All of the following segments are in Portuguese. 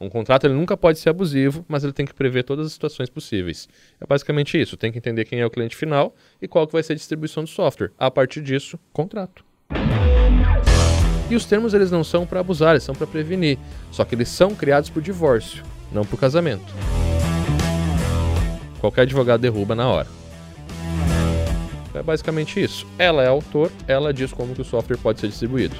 Um contrato ele nunca pode ser abusivo, mas ele tem que prever todas as situações possíveis. É basicamente isso. Tem que entender quem é o cliente final e qual que vai ser a distribuição do software. A partir disso, contrato. E os termos eles não são para abusar, eles são para prevenir. Só que eles são criados por divórcio, não por casamento. Qualquer advogado derruba na hora. É basicamente isso. Ela é autor, ela diz como que o software pode ser distribuído.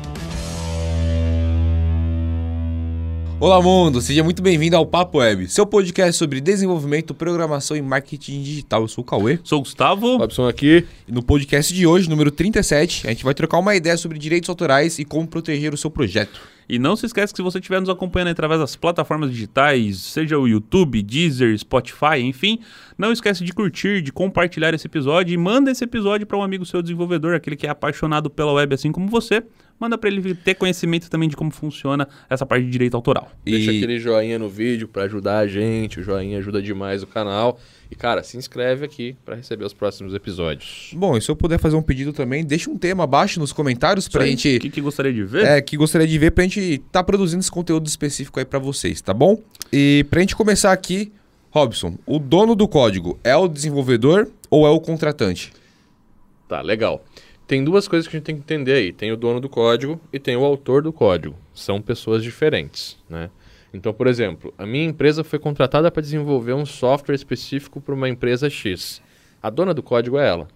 Olá, mundo! Seja muito bem-vindo ao Papo Web, seu podcast sobre desenvolvimento, programação e marketing digital. Eu sou o Cauê. Sou o Gustavo. Robson aqui. E no podcast de hoje, número 37, a gente vai trocar uma ideia sobre direitos autorais e como proteger o seu projeto. E não se esqueça que se você estiver nos acompanhando através das plataformas digitais, seja o YouTube, Deezer, Spotify, enfim, não esquece de curtir, de compartilhar esse episódio e manda esse episódio para um amigo seu desenvolvedor, aquele que é apaixonado pela web assim como você. Manda para ele ter conhecimento também de como funciona essa parte de direito autoral. E... Deixa aquele joinha no vídeo para ajudar a gente, o joinha ajuda demais o canal. E cara, se inscreve aqui para receber os próximos episódios. Bom, e se eu puder fazer um pedido também, deixa um tema abaixo nos comentários pra gente. O que, que gostaria de ver? É, que gostaria de ver pra gente estar tá produzindo esse conteúdo específico aí para vocês, tá bom? E pra gente começar aqui, Robson, o dono do código é o desenvolvedor ou é o contratante? Tá, legal. Tem duas coisas que a gente tem que entender aí. Tem o dono do código e tem o autor do código. São pessoas diferentes, né? Então, por exemplo, a minha empresa foi contratada para desenvolver um software específico para uma empresa X. A dona do código é ela,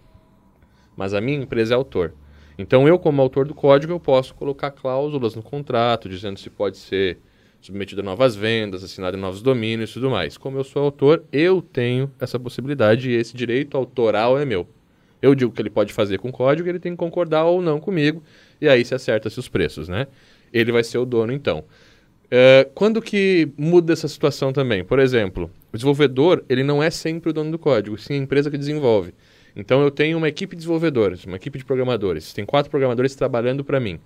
mas a minha empresa é autor. Então, eu, como autor do código, eu posso colocar cláusulas no contrato, dizendo se pode ser submetido a novas vendas, assinado em novos domínios e tudo mais. Como eu sou autor, eu tenho essa possibilidade e esse direito autoral é meu. Eu digo que ele pode fazer com o código, ele tem que concordar ou não comigo, e aí se acerta-se os preços, né? Ele vai ser o dono, então. Uh, quando que muda essa situação também? Por exemplo, o desenvolvedor ele não é sempre o dono do código, sim a empresa que desenvolve. Então eu tenho uma equipe de desenvolvedores, uma equipe de programadores. Tem quatro programadores trabalhando para mim.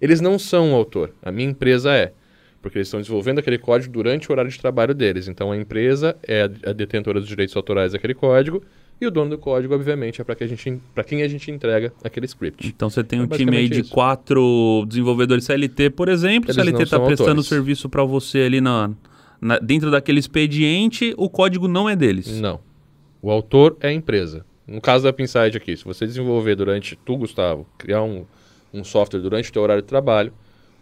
Eles não são o autor, a minha empresa é, porque eles estão desenvolvendo aquele código durante o horário de trabalho deles. Então a empresa é a detentora dos direitos autorais daquele código e o dono do código, obviamente, é para que quem a gente entrega aquele script. Então você tem um é time aí de isso. quatro desenvolvedores CLT, por exemplo. Eles o CLT está prestando autores. serviço para você ali na, na, dentro daquele expediente, o código não é deles. Não. O autor é a empresa. No caso da Pinside aqui, se você desenvolver durante, tu, Gustavo, criar um, um software durante o teu horário de trabalho,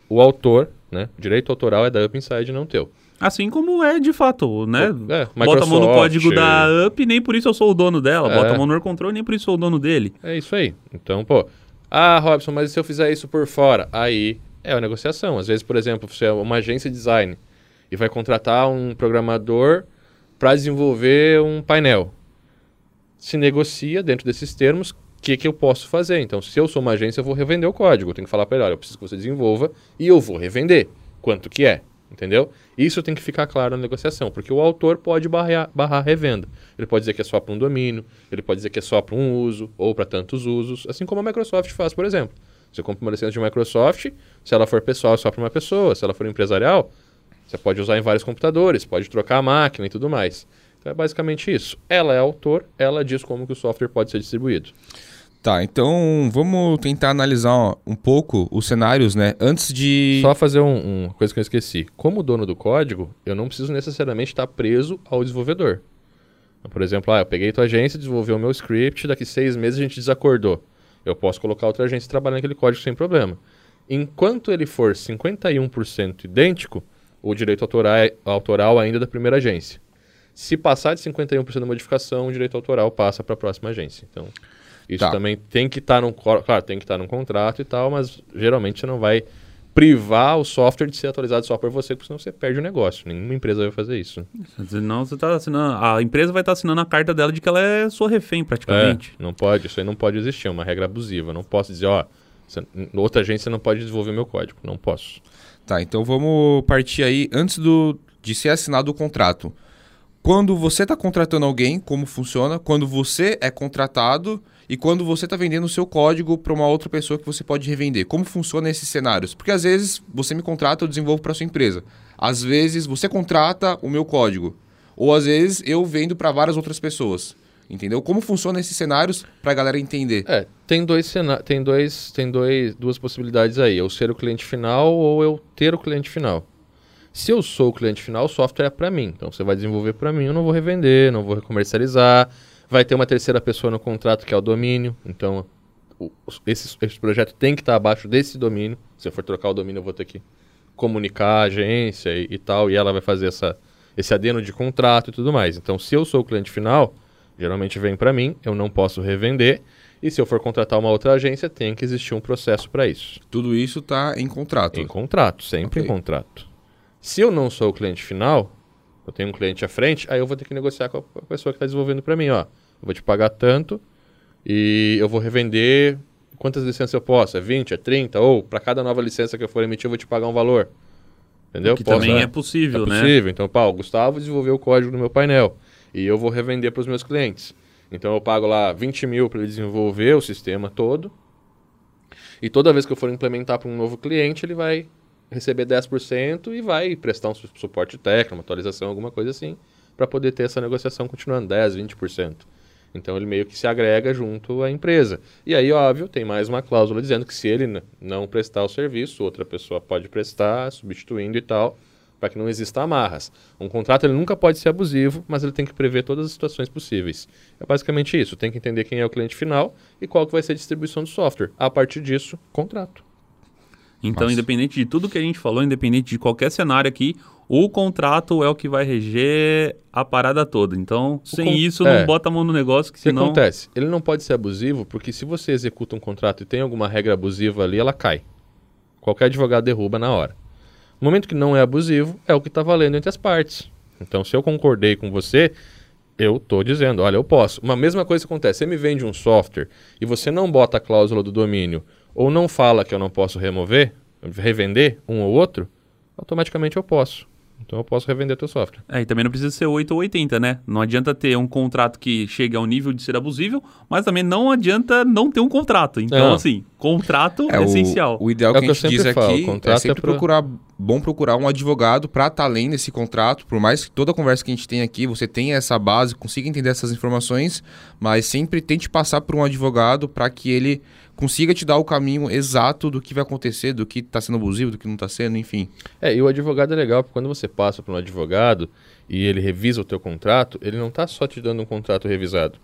o autor, né, o direito autoral é da Upside, não teu. Assim como é de fato, né? É, Bota a mão no código da Up, nem por isso eu sou o dono dela. É. Bota a mão no Air Control, nem por isso eu sou o dono dele. É isso aí. Então, pô. Ah, Robson, mas e se eu fizer isso por fora? Aí é a negociação. Às vezes, por exemplo, você é uma agência de design e vai contratar um programador para desenvolver um painel. Se negocia dentro desses termos o que, que eu posso fazer. Então, se eu sou uma agência, eu vou revender o código. Eu tenho que falar para ele, olha, eu preciso que você desenvolva e eu vou revender. Quanto que é? Entendeu? Isso tem que ficar claro na negociação, porque o autor pode barrar, barrar revenda. Ele pode dizer que é só para um domínio, ele pode dizer que é só para um uso ou para tantos usos, assim como a Microsoft faz, por exemplo. Você compra uma licença de Microsoft, se ela for pessoal, é só para uma pessoa, se ela for empresarial, você pode usar em vários computadores, pode trocar a máquina e tudo mais. Então é basicamente isso. Ela é autor, ela diz como que o software pode ser distribuído. Tá, então vamos tentar analisar um pouco os cenários, né? Antes de. Só fazer uma um, coisa que eu esqueci. Como dono do código, eu não preciso necessariamente estar preso ao desenvolvedor. Por exemplo, ah, eu peguei tua agência, desenvolveu o meu script, daqui seis meses a gente desacordou. Eu posso colocar outra agência trabalhando naquele código sem problema. Enquanto ele for 51% idêntico, o direito autoral ainda é da primeira agência. Se passar de 51% da modificação, o direito autoral passa para a próxima agência. Então. Isso tá. também tem que estar tá num, claro, tem que estar tá num contrato e tal, mas geralmente você não vai privar o software de ser atualizado só por você, porque senão você perde o negócio. Nenhuma empresa vai fazer isso. Senão você tá assinando. A empresa vai estar tá assinando a carta dela de que ela é sua refém, praticamente. É, não pode, isso aí não pode existir, é uma regra abusiva. Não posso dizer, ó, você, outra agência não pode desenvolver meu código. Não posso. Tá, então vamos partir aí antes do, de ser assinado o contrato. Quando você está contratando alguém, como funciona? Quando você é contratado e quando você está vendendo o seu código para uma outra pessoa que você pode revender. Como funciona esses cenários? Porque às vezes você me contrata, eu desenvolvo para sua empresa. Às vezes você contrata o meu código. Ou às vezes eu vendo para várias outras pessoas. Entendeu? Como funciona esses cenários para a galera entender? É, tem dois tem dois tem dois duas possibilidades aí, eu ser o cliente final ou eu ter o cliente final. Se eu sou o cliente final, o software é para mim. Então você vai desenvolver para mim, eu não vou revender, não vou comercializar. Vai ter uma terceira pessoa no contrato que é o domínio. Então o, esse, esse projeto tem que estar abaixo desse domínio. Se eu for trocar o domínio, eu vou ter que comunicar a agência e, e tal, e ela vai fazer essa, esse adeno de contrato e tudo mais. Então, se eu sou o cliente final, geralmente vem para mim, eu não posso revender. E se eu for contratar uma outra agência, tem que existir um processo para isso. Tudo isso está em contrato. Em contrato, sempre okay. em contrato. Se eu não sou o cliente final, eu tenho um cliente à frente, aí eu vou ter que negociar com a pessoa que está desenvolvendo para mim, ó. Eu vou te pagar tanto e eu vou revender quantas licenças eu posso? É 20, é 30? Ou para cada nova licença que eu for emitir, eu vou te pagar um valor. Entendeu? Que posso, também é, é possível, é né? É possível. Então, pá, o Gustavo desenvolveu o código no meu painel e eu vou revender para os meus clientes. Então, eu pago lá 20 mil para ele desenvolver o sistema todo. E toda vez que eu for implementar para um novo cliente, ele vai receber 10% e vai prestar um suporte técnico, uma atualização, alguma coisa assim, para poder ter essa negociação continuando 10, 20%. Então ele meio que se agrega junto à empresa. E aí, óbvio, tem mais uma cláusula dizendo que se ele não prestar o serviço, outra pessoa pode prestar, substituindo e tal, para que não exista amarras. Um contrato ele nunca pode ser abusivo, mas ele tem que prever todas as situações possíveis. É basicamente isso. Tem que entender quem é o cliente final e qual que vai ser a distribuição do software. A partir disso, contrato. Então, Nossa. independente de tudo que a gente falou, independente de qualquer cenário aqui, o contrato é o que vai reger a parada toda. Então, sem con... isso, é. não bota a mão no negócio, que senão... O que acontece? Ele não pode ser abusivo, porque se você executa um contrato e tem alguma regra abusiva ali, ela cai. Qualquer advogado derruba na hora. No momento que não é abusivo, é o que está valendo entre as partes. Então, se eu concordei com você, eu estou dizendo, olha, eu posso. Uma mesma coisa acontece, você me vende um software e você não bota a cláusula do domínio ou não fala que eu não posso remover, revender um ou outro, automaticamente eu posso. Então eu posso revender teu software. É, e também não precisa ser 8 ou 80, né? Não adianta ter um contrato que chegue ao nível de ser abusível, mas também não adianta não ter um contrato. Então, não. assim, contrato é, essencial. O, o ideal é que a gente diz falo, aqui é, é sempre é pra... procurar, bom procurar um advogado para estar tá além desse contrato, por mais que toda a conversa que a gente tem aqui, você tenha essa base, consiga entender essas informações, mas sempre tente passar por um advogado para que ele consiga te dar o caminho exato do que vai acontecer, do que está sendo abusivo, do que não está sendo, enfim. É, e o advogado é legal, porque quando você passa para um advogado e ele revisa o teu contrato, ele não está só te dando um contrato revisado.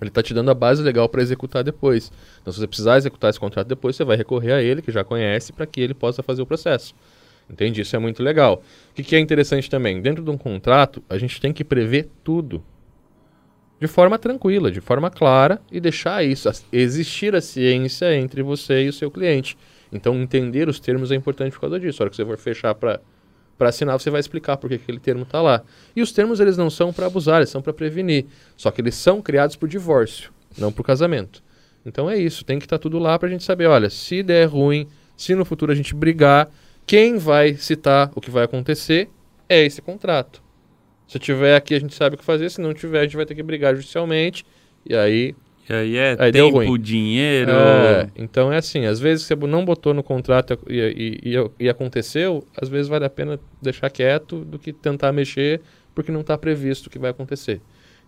Ele está te dando a base legal para executar depois. Então, se você precisar executar esse contrato depois, você vai recorrer a ele, que já conhece, para que ele possa fazer o processo. Entende? Isso é muito legal. O que, que é interessante também? Dentro de um contrato, a gente tem que prever tudo de forma tranquila, de forma clara e deixar isso, existir a ciência entre você e o seu cliente. Então, entender os termos é importante por causa disso. A hora que você for fechar para para assinar, você vai explicar por que aquele termo está lá. E os termos eles não são para abusar, eles são para prevenir. Só que eles são criados por divórcio, não por casamento. Então é isso, tem que estar tá tudo lá para a gente saber, olha, se der ruim, se no futuro a gente brigar, quem vai citar o que vai acontecer é esse contrato. Se tiver aqui, a gente sabe o que fazer. Se não tiver, a gente vai ter que brigar judicialmente. E aí. E aí é aí tempo, dinheiro. É, então é assim: às vezes você não botou no contrato e, e, e, e aconteceu, às vezes vale a pena deixar quieto do que tentar mexer porque não está previsto o que vai acontecer.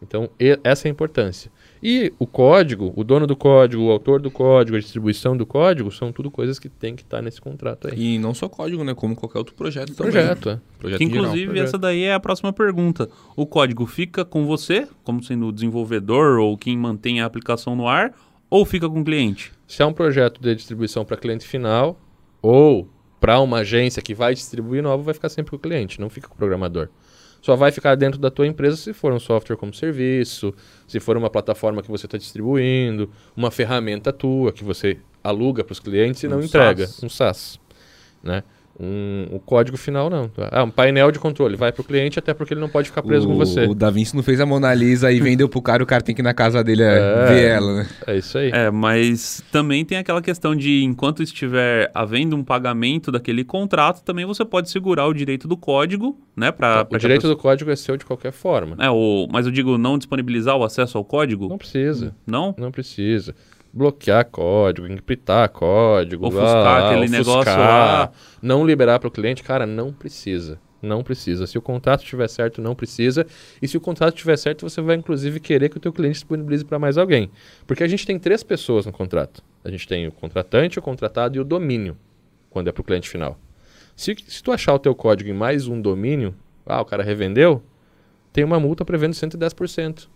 Então, e, essa é a importância. E o código, o dono do código, o autor do código, a distribuição do código, são tudo coisas que tem que estar tá nesse contrato aí. E não só código, né? Como qualquer outro projeto também. Projeto, é. Projeto que, inclusive, geral. essa daí é a próxima pergunta. O código fica com você, como sendo o desenvolvedor ou quem mantém a aplicação no ar, ou fica com o cliente? Se é um projeto de distribuição para cliente final, ou para uma agência que vai distribuir novo, vai ficar sempre com o cliente, não fica com o programador só vai ficar dentro da tua empresa se for um software como serviço, se for uma plataforma que você está distribuindo, uma ferramenta tua que você aluga para os clientes e um não entrega, SaaS. um SaaS, né? Um, o código final não. Ah, um painel de controle. Vai para o cliente até porque ele não pode ficar preso o, com você. O Da Vinci não fez a Mona Lisa e vendeu pro cara o cara tem que ir na casa dele é, é, ver ela, né? É isso aí. É, mas também tem aquela questão de enquanto estiver havendo um pagamento daquele contrato, também você pode segurar o direito do código, né? Pra, pra o direito pessoa... do código é seu de qualquer forma. É, o, mas eu digo não disponibilizar o acesso ao código? Não precisa. Não? Não precisa bloquear código, encriptar código, ofuscar lá, aquele ofuscar, negócio lá. não liberar para o cliente, cara, não precisa. Não precisa. Se o contrato estiver certo, não precisa. E se o contrato estiver certo, você vai inclusive querer que o teu cliente disponibilize para mais alguém. Porque a gente tem três pessoas no contrato. A gente tem o contratante, o contratado e o domínio, quando é para o cliente final. Se, se tu achar o teu código em mais um domínio, ah, o cara revendeu, tem uma multa prevendo 110%.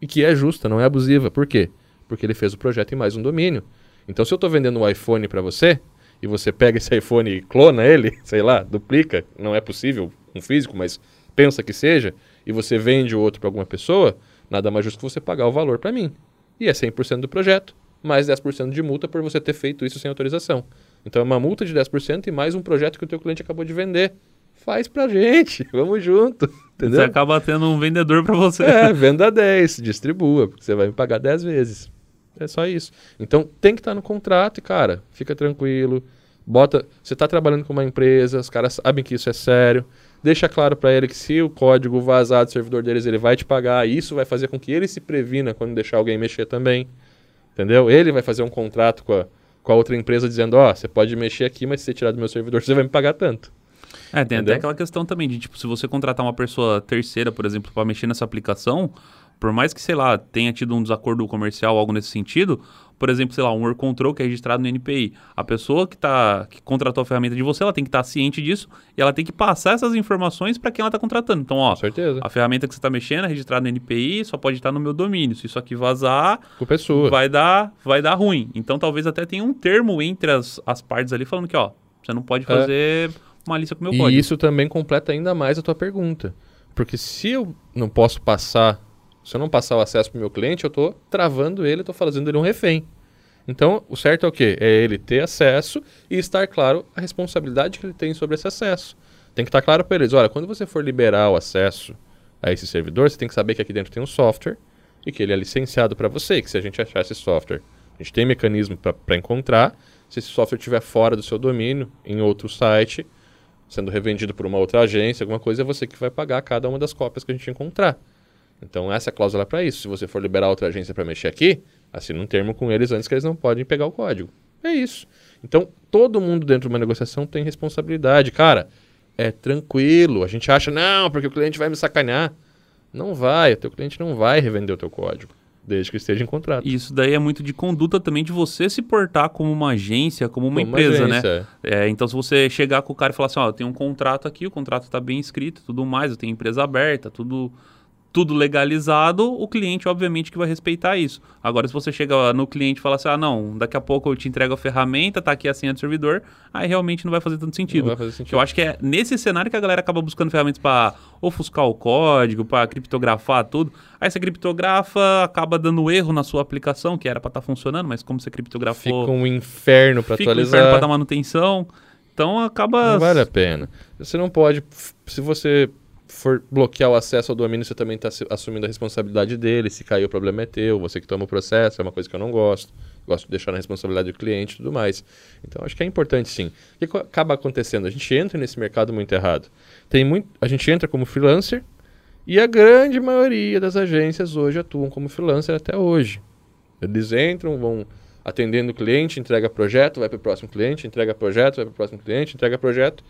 E que é justa, não é abusiva. Por quê? Porque ele fez o projeto em mais um domínio. Então, se eu estou vendendo um iPhone para você, e você pega esse iPhone e clona ele, sei lá, duplica, não é possível um físico, mas pensa que seja, e você vende o outro para alguma pessoa, nada mais justo que você pagar o valor para mim. E é 100% do projeto, mais 10% de multa por você ter feito isso sem autorização. Então é uma multa de 10% e mais um projeto que o teu cliente acabou de vender. Faz pra gente, vamos junto, entendeu? Você acaba tendo um vendedor para você. É, venda 10, distribua, porque você vai me pagar 10 vezes. É só isso. Então tem que estar no contrato e, cara, fica tranquilo. Bota, você está trabalhando com uma empresa, os caras sabem que isso é sério. Deixa claro para ele que se o código vazar do servidor deles, ele vai te pagar. Isso vai fazer com que ele se previna quando deixar alguém mexer também. Entendeu? Ele vai fazer um contrato com a, com a outra empresa dizendo, ó, oh, você pode mexer aqui, mas se você tirar do meu servidor, você vai me pagar tanto. É, tem Entendeu? até aquela questão também de, tipo, se você contratar uma pessoa terceira, por exemplo, para mexer nessa aplicação, por mais que, sei lá, tenha tido um desacordo comercial, algo nesse sentido, por exemplo, sei lá, um work control que é registrado no NPI. A pessoa que, tá, que contratou a ferramenta de você, ela tem que estar tá ciente disso e ela tem que passar essas informações para quem ela está contratando. Então, ó, a ferramenta que você está mexendo é registrada no NPI, só pode estar no meu domínio. Se isso aqui vazar, pessoa. vai dar, vai dar ruim. Então, talvez até tenha um termo entre as, as partes ali falando que, ó, você não pode é. fazer é. uma lista com o meu e código. E isso também completa ainda mais a tua pergunta. Porque se eu não posso passar se eu não passar o acesso para o meu cliente, eu estou travando ele, estou fazendo ele um refém. Então, o certo é o quê? É ele ter acesso e estar claro a responsabilidade que ele tem sobre esse acesso. Tem que estar claro para eles, olha, quando você for liberar o acesso a esse servidor, você tem que saber que aqui dentro tem um software e que ele é licenciado para você, que se a gente achar esse software, a gente tem mecanismo para encontrar. Se esse software estiver fora do seu domínio, em outro site, sendo revendido por uma outra agência, alguma coisa, é você que vai pagar cada uma das cópias que a gente encontrar. Então, essa cláusula é para isso. Se você for liberar outra agência para mexer aqui, assina um termo com eles antes que eles não podem pegar o código. É isso. Então, todo mundo dentro de uma negociação tem responsabilidade. Cara, é tranquilo. A gente acha, não, porque o cliente vai me sacanear. Não vai, o teu cliente não vai revender o teu código, desde que esteja em contrato. Isso daí é muito de conduta também de você se portar como uma agência, como uma como empresa, uma né? agência, né? É. É, então, se você chegar com o cara e falar assim, ó, eu tenho um contrato aqui, o contrato está bem escrito, tudo mais, eu tenho empresa aberta, tudo tudo legalizado, o cliente obviamente que vai respeitar isso. Agora, se você chega no cliente e fala assim, ah, não, daqui a pouco eu te entrego a ferramenta, tá aqui a senha do servidor, aí realmente não vai fazer tanto sentido. Não vai fazer sentido. Eu acho que é nesse cenário que a galera acaba buscando ferramentas para ofuscar o código, para criptografar tudo. Aí você criptografa, acaba dando erro na sua aplicação, que era para estar tá funcionando, mas como você criptografou... Fica um inferno para atualizar. Fica um inferno para dar manutenção. Então acaba... Não vale a pena. Você não pode... Se você for bloquear o acesso ao domínio, você também está assumindo a responsabilidade dele. Se cair, o problema é teu, você que toma o processo, é uma coisa que eu não gosto. Gosto de deixar na responsabilidade do cliente e tudo mais. Então, acho que é importante sim. O que acaba acontecendo? A gente entra nesse mercado muito errado. Tem muito, a gente entra como freelancer e a grande maioria das agências hoje atuam como freelancer até hoje. Eles entram, vão atendendo o cliente, entrega projeto, vai para o próximo cliente, entrega projeto, vai para o próximo cliente, entrega projeto.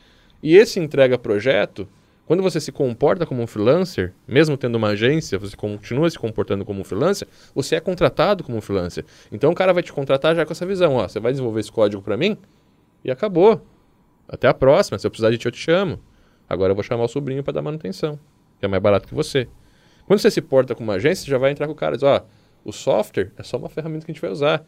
E esse entrega projeto quando você se comporta como um freelancer, mesmo tendo uma agência, você continua se comportando como um freelancer, você é contratado como um freelancer. Então o cara vai te contratar já com essa visão, ó, você vai desenvolver esse código para mim e acabou. Até a próxima, se eu precisar de ti eu te chamo. Agora eu vou chamar o sobrinho para dar manutenção, que é mais barato que você. Quando você se porta com uma agência, você já vai entrar com o cara e diz, ó, o software é só uma ferramenta que a gente vai usar.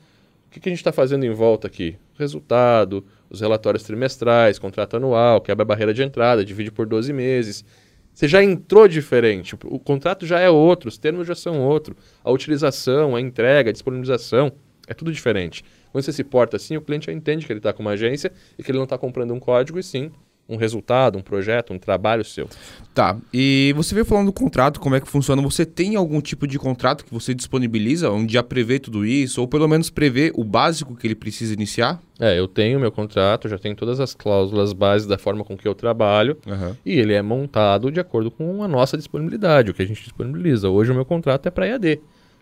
O que, que a gente está fazendo em volta aqui? Resultado, os relatórios trimestrais, contrato anual, quebra a barreira de entrada, divide por 12 meses. Você já entrou diferente, o contrato já é outro, os termos já são outro, a utilização, a entrega, a disponibilização, é tudo diferente. Quando você se porta assim, o cliente já entende que ele está com uma agência e que ele não está comprando um código, e sim um resultado, um projeto, um trabalho seu. Tá. E você veio falando do contrato, como é que funciona? Você tem algum tipo de contrato que você disponibiliza, onde já prevê tudo isso, ou pelo menos prevê o básico que ele precisa iniciar? É, eu tenho meu contrato, já tenho todas as cláusulas básicas da forma com que eu trabalho, uhum. e ele é montado de acordo com a nossa disponibilidade, o que a gente disponibiliza. Hoje o meu contrato é para EAD.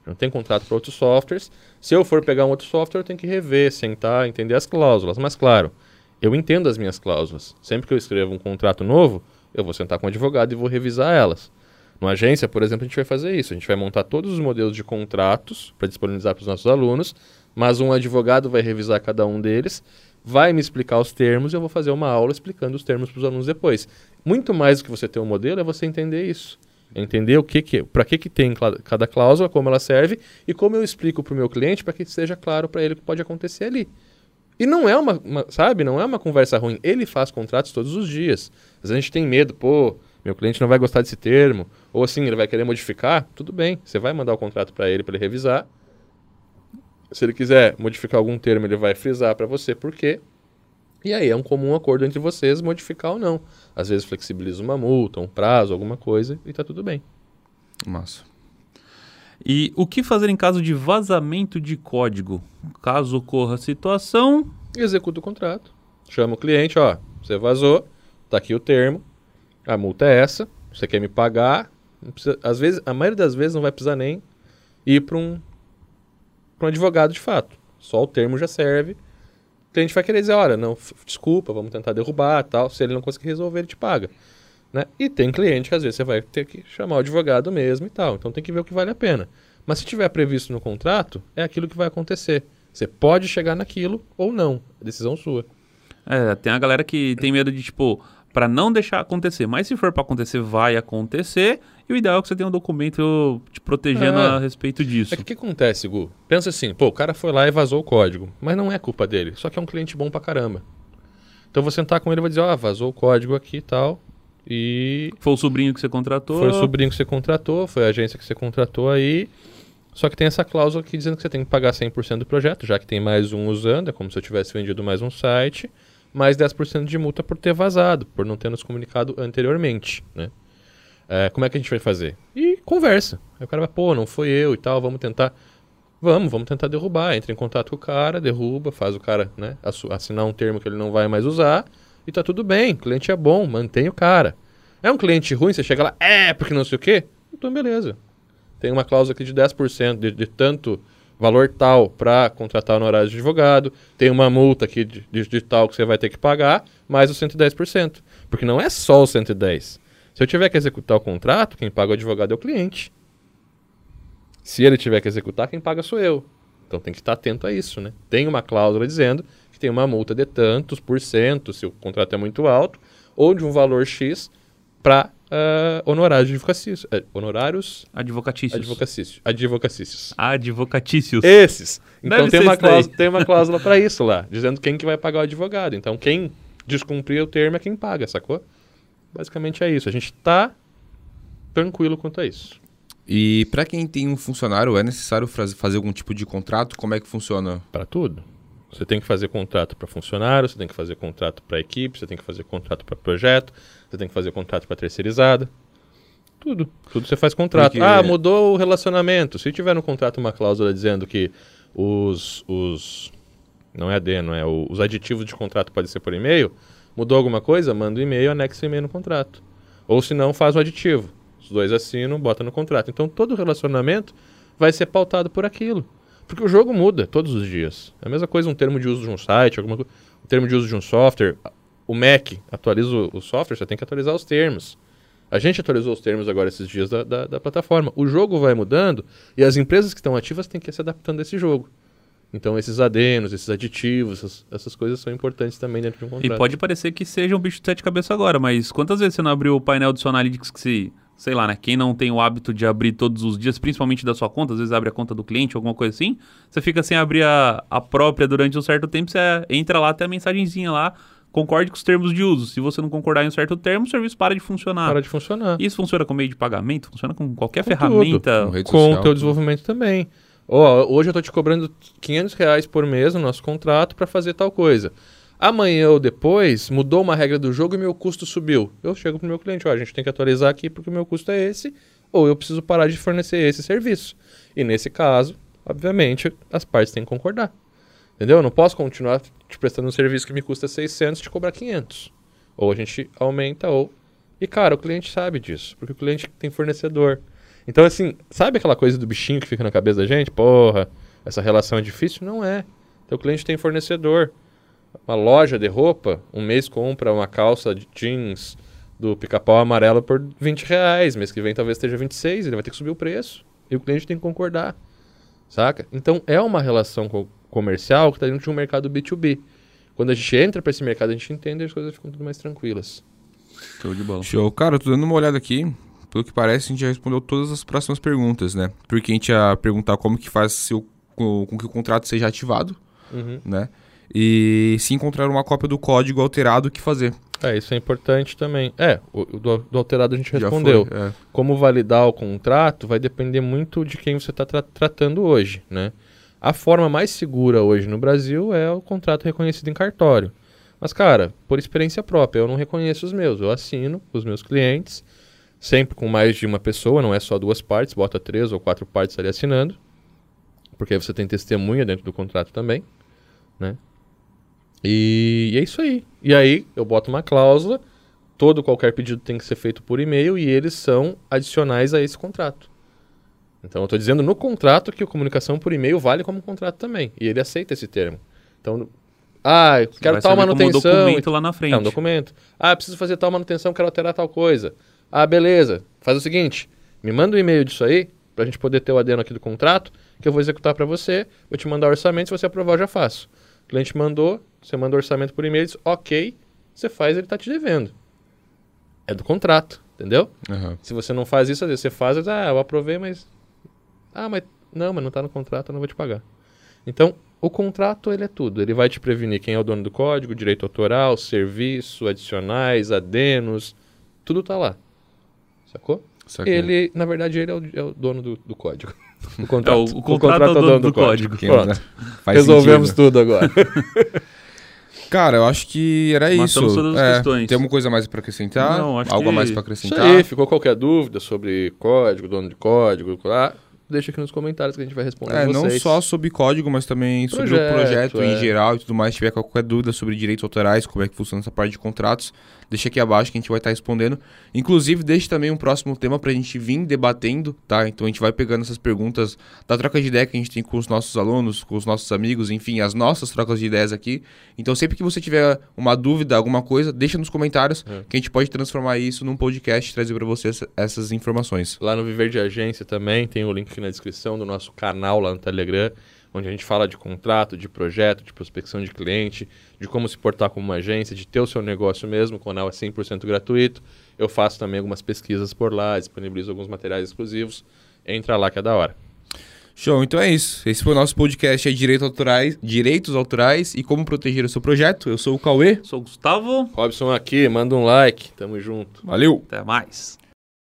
Não tem contrato para outros softwares. Se eu for pegar um outro software, eu tenho que rever, sentar, entender as cláusulas. Mas claro, eu entendo as minhas cláusulas. Sempre que eu escrevo um contrato novo, eu vou sentar com um advogado e vou revisar elas. Numa agência, por exemplo, a gente vai fazer isso. A gente vai montar todos os modelos de contratos para disponibilizar para os nossos alunos, mas um advogado vai revisar cada um deles, vai me explicar os termos e eu vou fazer uma aula explicando os termos para os alunos depois. Muito mais do que você ter um modelo é você entender isso. Entender o que que, para que que tem cada cláusula, como ela serve e como eu explico para o meu cliente para que seja claro para ele o que pode acontecer ali. E não é uma, uma- sabe, não é uma conversa ruim. Ele faz contratos todos os dias. Às vezes a gente tem medo, pô, meu cliente não vai gostar desse termo, ou assim, ele vai querer modificar, tudo bem. Você vai mandar o contrato para ele para ele revisar. Se ele quiser modificar algum termo, ele vai frisar para você por quê. E aí é um comum acordo entre vocês modificar ou não. Às vezes flexibiliza uma multa, um prazo, alguma coisa e tá tudo bem. Massa. E o que fazer em caso de vazamento de código? Caso ocorra a situação, executa o contrato. Chama o cliente, ó, você vazou, tá aqui o termo, a multa é essa, você quer me pagar, precisa- às vezes, a maioria das vezes não vai precisar nem ir para um, pra um advogado de fato. Só o termo já serve. O cliente vai querer dizer, olha, não, desculpa, vamos tentar derrubar, tal. Se ele não conseguir resolver, ele te paga. Né? E tem cliente que às vezes você vai ter que chamar o advogado mesmo e tal. Então tem que ver o que vale a pena. Mas se tiver previsto no contrato, é aquilo que vai acontecer. Você pode chegar naquilo ou não. É decisão sua. é, tem a galera que tem medo de, tipo, pra não deixar acontecer. Mas se for pra acontecer, vai acontecer. E o ideal é que você tenha um documento te protegendo É. a respeito disso. É que o que acontece, Gu? Pensa assim, pô, o cara foi lá e vazou o código. Mas não é culpa dele. Só que é um cliente bom pra caramba. Então vou sentar com ele e vou dizer, ó, vazou o código aqui e tal. E Foi o sobrinho que você contratou. Foi o sobrinho que você contratou, foi a agência que você contratou aí. Só que tem essa cláusula aqui dizendo que você tem que pagar 100% do projeto, já que tem mais um usando, é como se eu tivesse vendido mais um site, mais 10% de multa por ter vazado, por não ter nos comunicado anteriormente, né? É, como é que a gente vai fazer? E conversa. Aí o cara vai, pô, não foi eu e tal, vamos tentar... Vamos, vamos tentar derrubar. Entra em contato com o cara, derruba, faz o cara né, assinar um termo que ele não vai mais usar e tá tudo bem. O cliente é bom, mantém o cara. É um cliente ruim, você chega lá, é, porque não sei o quê? Então, beleza. Tem uma cláusula aqui de 10% de, de tanto valor tal para contratar no horário de advogado. Tem uma multa aqui de, de, de tal que você vai ter que pagar, mais os 110%. Porque não é só os 110%. Se eu tiver que executar o contrato, quem paga o advogado é o cliente. Se ele tiver que executar, quem paga sou eu. Então tem que estar atento a isso, né? Tem uma cláusula dizendo que tem uma multa de tantos por cento, se o contrato é muito alto, ou de um valor X para honorários advocatícios. eh, honorários Advocatícios. advocacícios. Advocacícios. Advocatícios. Esses. Então Deve tem uma, cláusula, tem uma cláusula para isso lá, dizendo quem que vai pagar o advogado. Então quem descumprir o termo é quem paga, sacou? Basicamente é isso. A gente tá tranquilo quanto a isso. E para quem tem um funcionário, é necessário faz- fazer algum tipo de contrato? Como é que funciona? Para tudo. Você tem que fazer contrato para funcionário, você tem que fazer contrato para equipe, você tem que fazer contrato para projeto, você tem que fazer contrato para terceirizada. Tudo. Tudo você faz contrato. Porque- Ah, mudou o relacionamento. Se tiver no contrato uma cláusula dizendo que os. os não é AD, não é? o- Os aditivos de contrato podem ser por e-mail. Mudou alguma coisa? Manda um e-mail, anexa o e-mail no contrato. Ou se não, faz um aditivo. Os dois assinam, bota no contrato. Então todo relacionamento vai ser pautado por aquilo. Porque o jogo muda todos os dias. É a mesma coisa um termo de uso de um site, alguma coisa, um termo de uso de um software. O Mac atualiza o, o software, você tem que atualizar os termos. A gente atualizou os termos agora esses dias da, da, da plataforma. O jogo vai mudando e as empresas que estão ativas têm que ir se adaptando a esse jogo. Então esses adenos, esses aditivos, essas, essas coisas são importantes também dentro de um E contrato. pode parecer que seja um bicho de sete cabeças agora, mas quantas vezes você não abriu o painel do seu Analytics que se, sei lá, né? Quem não tem o hábito de abrir todos os dias, principalmente da sua conta, às vezes abre a conta do cliente, alguma coisa assim, você fica sem abrir a, a própria durante um certo tempo, você entra lá, tem a mensagenzinha lá, concorde com os termos de uso. Se você não concordar em um certo termo, o serviço para de funcionar. Para de funcionar. Isso funciona com meio de pagamento, funciona com qualquer Com ferramenta. Com rede com o teu tudo. desenvolvimento também. Ó, hoje eu tô te cobrando 500 reais por mês no nosso contrato para fazer tal coisa. Amanhã ou depois mudou uma regra do jogo e meu custo subiu. Eu chego pro meu cliente, ó, a gente tem que atualizar aqui porque o meu custo é esse, ou eu preciso parar de fornecer esse serviço. E nesse caso, obviamente, as partes têm que concordar. Entendeu? Eu não posso continuar te prestando um serviço que me custa 600 e te cobrar 500. Ou a gente aumenta ou e cara, o cliente sabe disso, porque o cliente tem fornecedor. Então, assim, sabe aquela coisa do bichinho que fica na cabeça da gente? Porra, essa relação é difícil? Não é. Então, o cliente tem fornecedor. Uma loja de roupa, um mês compra uma calça de jeans do pica-pau amarelo por 20 reais. Mês que vem talvez esteja 26, ele vai ter que subir o preço. E o cliente tem que concordar. Saca? Então, é uma relação co- comercial que está dentro de um mercado B2B. Quando a gente entra para esse mercado, a gente entende e as coisas ficam tudo mais tranquilas. Show de bola. Show. Cara, eu tô dando uma olhada aqui. Pelo que parece, a gente já respondeu todas as próximas perguntas, né? Porque a gente ia perguntar como que faz seu, com, com que o contrato seja ativado, Uhum. né? E se encontrar uma cópia do código alterado, o que fazer? É, isso é importante também. É, o, do, do alterado a gente respondeu. foi, é. Como validar o contrato vai depender muito de quem você está tratando hoje, né? A forma mais segura hoje no Brasil é o contrato reconhecido em cartório. Mas, cara, por experiência própria, eu não reconheço os meus. Eu assino os meus clientes, sempre com mais de uma pessoa, não é só duas partes, bota três ou quatro partes ali assinando. Porque aí você tem testemunha dentro do contrato também, né? E, e é isso aí. E aí eu boto uma cláusula, todo qualquer pedido tem que ser feito por e-mail e eles são adicionais a esse contrato. Então eu estou dizendo no contrato que a comunicação por e-mail vale como contrato também. E ele aceita esse termo. Então, ah, eu quero tal servir como manutenção. documento lá na frente. É um documento. Ah, preciso fazer tal manutenção, quero alterar tal coisa. Ah, beleza. Faz o seguinte, me manda um e-mail disso aí, pra gente poder ter o adeno aqui do contrato, que eu vou executar pra você, vou te mandar o orçamento, se você aprovar eu já faço. O cliente mandou, você manda o orçamento por e-mail, diz, ok, você faz, ele tá te devendo. É do contrato, entendeu? Aham. Se você não faz isso, às vezes você faz, diz, ah, eu aprovei, mas... Ah, mas... Não, mas não tá no contrato, eu não vou te pagar. Então, o contrato, ele é tudo. Ele vai te prevenir quem é o dono do código, direito autoral, serviço, adicionais, adenos, tudo tá lá. Sacou? Saquei. Ele, na verdade, ele é o, é o dono do, do código. O É, contrato, o, o contrato é o dono do código. Que, Pronto. né? Faz Resolvemos sentido. tudo agora. Cara, eu acho que era Matamos isso. todas as É, questões. Tem alguma coisa mais pra acrescentar? Não, acho Algo a que- mais pra Isso acrescentar? aí, ficou qualquer dúvida sobre código, dono de código, ah, deixa aqui nos comentários que a gente vai responder É, não só sobre código, mas também sobre o Projeto, projeto em é. geral e tudo mais. Se tiver qualquer dúvida sobre direitos autorais, como é que funciona essa parte de contratos, deixa aqui abaixo que a gente vai estar respondendo. Inclusive, deixe também um próximo tema pra gente vir debatendo, tá? Então a gente vai pegando essas perguntas da troca de ideia que a gente tem com os nossos alunos, com os nossos amigos, enfim, as nossas trocas de ideias aqui. Então sempre que você tiver uma dúvida, alguma coisa, deixa nos comentários É. que a gente pode transformar isso num podcast e trazer pra você essa- essas informações. Lá no Viver de Agência também tem o link aqui na descrição do nosso canal lá no Telegram, onde a gente fala de contrato, de projeto, de prospecção de cliente, de como se portar como uma agência, de ter o seu negócio mesmo. O canal é 100% gratuito. Eu faço também algumas pesquisas por lá, disponibilizo alguns materiais exclusivos. Entra lá que é da hora. Show, então é isso. Esse foi o nosso podcast é Direito Autorais, Direitos Autorais e Como Proteger o Seu Projeto. Eu sou o Cauê. Sou o Gustavo. Robson aqui, manda um like, tamo junto. Valeu! Até mais.